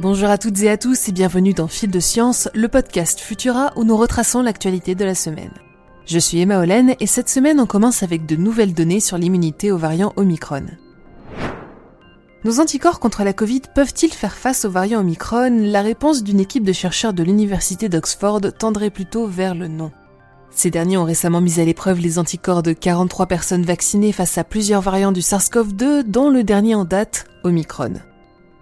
Bonjour à toutes et à tous et bienvenue dans Fil de Science, le podcast Futura où nous retraçons l'actualité de la semaine. Je suis Emma Hollen et cette semaine on commence avec de nouvelles données sur l'immunité aux variants Omicron. Nos anticorps contre la Covid peuvent-ils faire face aux variants Omicron? La réponse d'une équipe de chercheurs de l'université d'Oxford tendrait plutôt vers le non. Ces derniers ont récemment mis à l'épreuve les anticorps de 43 personnes vaccinées face à plusieurs variants du SARS-CoV-2, dont le dernier en date, Omicron.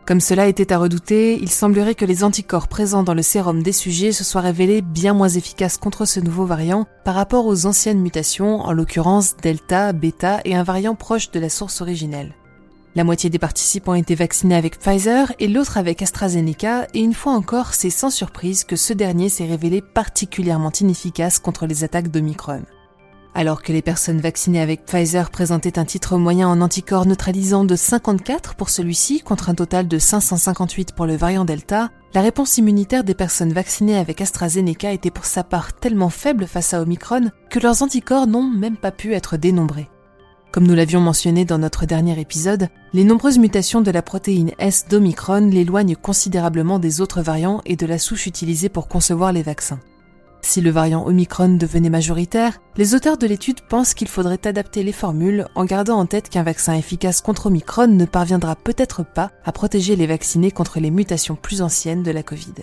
Comme cela était à redouter, il semblerait que les anticorps présents dans le sérum des sujets se soient révélés bien moins efficaces contre ce nouveau variant par rapport aux anciennes mutations, en l'occurrence Delta, Beta et un variant proche de la source originelle. La moitié des participants étaient vaccinés avec Pfizer et l'autre avec AstraZeneca, et une fois encore, c'est sans surprise que ce dernier s'est révélé particulièrement inefficace contre les attaques d'Omicron. Alors que les personnes vaccinées avec Pfizer présentaient un titre moyen en anticorps neutralisant de 54 pour celui-ci contre un total de 558 pour le variant Delta, la réponse immunitaire des personnes vaccinées avec AstraZeneca était pour sa part tellement faible face à Omicron que leurs anticorps n'ont même pas pu être dénombrés. Comme nous l'avions mentionné dans notre dernier épisode, les nombreuses mutations de la protéine S d'Omicron l'éloignent considérablement des autres variants et de la souche utilisée pour concevoir les vaccins. Si le variant Omicron devenait majoritaire, les auteurs de l'étude pensent qu'il faudrait adapter les formules en gardant en tête qu'un vaccin efficace contre Omicron ne parviendra peut-être pas à protéger les vaccinés contre les mutations plus anciennes de la Covid.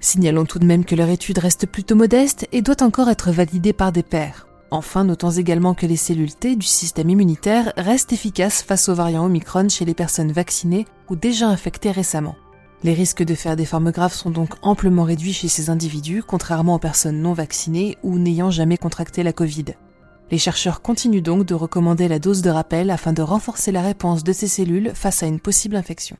Signalons tout de même que leur étude reste plutôt modeste et doit encore être validée par des pairs. Enfin, notons également que les cellules T du système immunitaire restent efficaces face aux variants Omicron chez les personnes vaccinées ou déjà infectées récemment. Les risques de faire des formes graves sont donc amplement réduits chez ces individus, contrairement aux personnes non vaccinées ou n'ayant jamais contracté la Covid. Les chercheurs continuent donc de recommander la dose de rappel afin de renforcer la réponse de ces cellules face à une possible infection.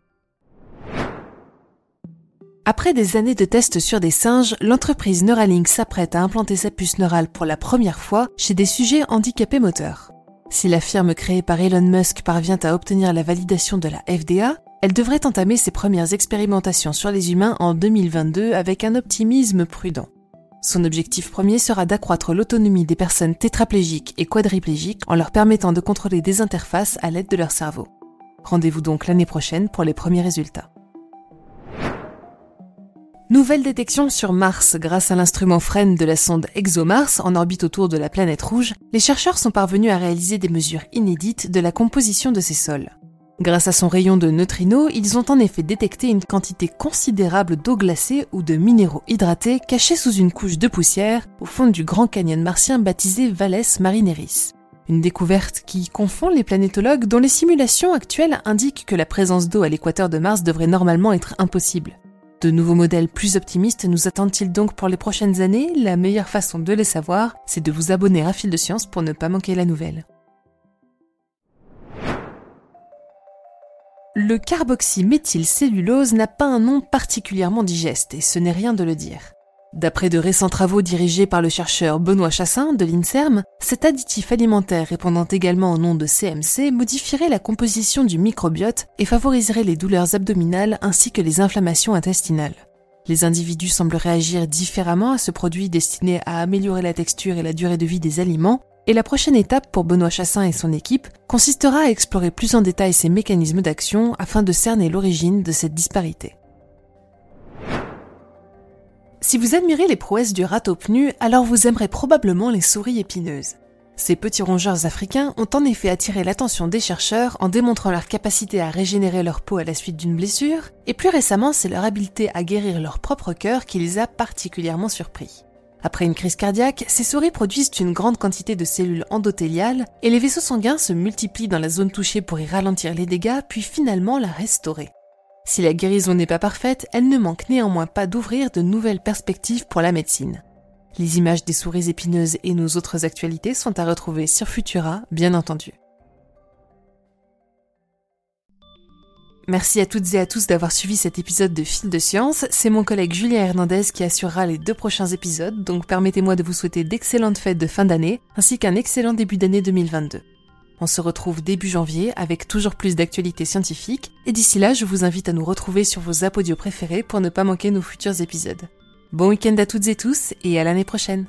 Après des années de tests sur des singes, l'entreprise Neuralink s'apprête à implanter sa puce neurale pour la première fois chez des sujets handicapés moteurs. Si la firme créée par Elon Musk parvient à obtenir la validation de la FDA, elle devrait entamer ses premières expérimentations sur les humains en 2022 avec un optimisme prudent. Son objectif premier sera d'accroître l'autonomie des personnes tétraplégiques et quadriplégiques en leur permettant de contrôler des interfaces à l'aide de leur cerveau. Rendez-vous donc l'année prochaine pour les premiers résultats. Nouvelle détection sur Mars grâce à l'instrument FREN de la sonde ExoMars en orbite autour de la planète rouge, les chercheurs sont parvenus à réaliser des mesures inédites de la composition de ces sols. Grâce à son rayon de neutrinos, ils ont en effet détecté une quantité considérable d'eau glacée ou de minéraux hydratés cachés sous une couche de poussière au fond du grand canyon martien baptisé Valles Marineris. Une découverte qui confond les planétologues dont les simulations actuelles indiquent que la présence d'eau à l'équateur de Mars devrait normalement être impossible. De nouveaux modèles plus optimistes nous attendent-ils donc pour les prochaines années? La meilleure façon de les savoir, c'est de vous abonner à Fil de Science pour ne pas manquer la nouvelle. Le carboxyméthylcellulose n'a pas un nom particulièrement digeste, et ce n'est rien de le dire. D'après de récents travaux dirigés par le chercheur Benoît Chassin de l'INSERM, cet additif alimentaire répondant également au nom de CMC modifierait la composition du microbiote et favoriserait les douleurs abdominales ainsi que les inflammations intestinales. Les individus semblent réagir différemment à ce produit destiné à améliorer la texture et la durée de vie des aliments, et la prochaine étape pour Benoît Chassin et son équipe consistera à explorer plus en détail ces mécanismes d'action afin de cerner l'origine de cette disparité. Si vous admirez les prouesses du rat au alors vous aimerez probablement les souris épineuses. Ces petits rongeurs africains ont en effet attiré l'attention des chercheurs en démontrant leur capacité à régénérer leur peau à la suite d'une blessure, et plus récemment c'est leur habileté à guérir leur propre cœur qui les a particulièrement surpris. Après une crise cardiaque, ces souris produisent une grande quantité de cellules endothéliales et les vaisseaux sanguins se multiplient dans la zone touchée pour y ralentir les dégâts puis finalement la restaurer. Si la guérison n'est pas parfaite, elle ne manque néanmoins pas d'ouvrir de nouvelles perspectives pour la médecine. Les images des souris épineuses et nos autres actualités sont à retrouver sur Futura, bien entendu. Merci à toutes et à tous d'avoir suivi cet épisode de Fil de Science. C'est mon collègue Julien Hernandez qui assurera les deux prochains épisodes, donc permettez-moi de vous souhaiter d'excellentes fêtes de fin d'année, ainsi qu'un excellent début d'année 2022. On se retrouve début janvier avec toujours plus d'actualités scientifiques, et d'ici là, je vous invite à nous retrouver sur vos apodios préférés pour ne pas manquer nos futurs épisodes. Bon week-end à toutes et tous, et à l'année prochaine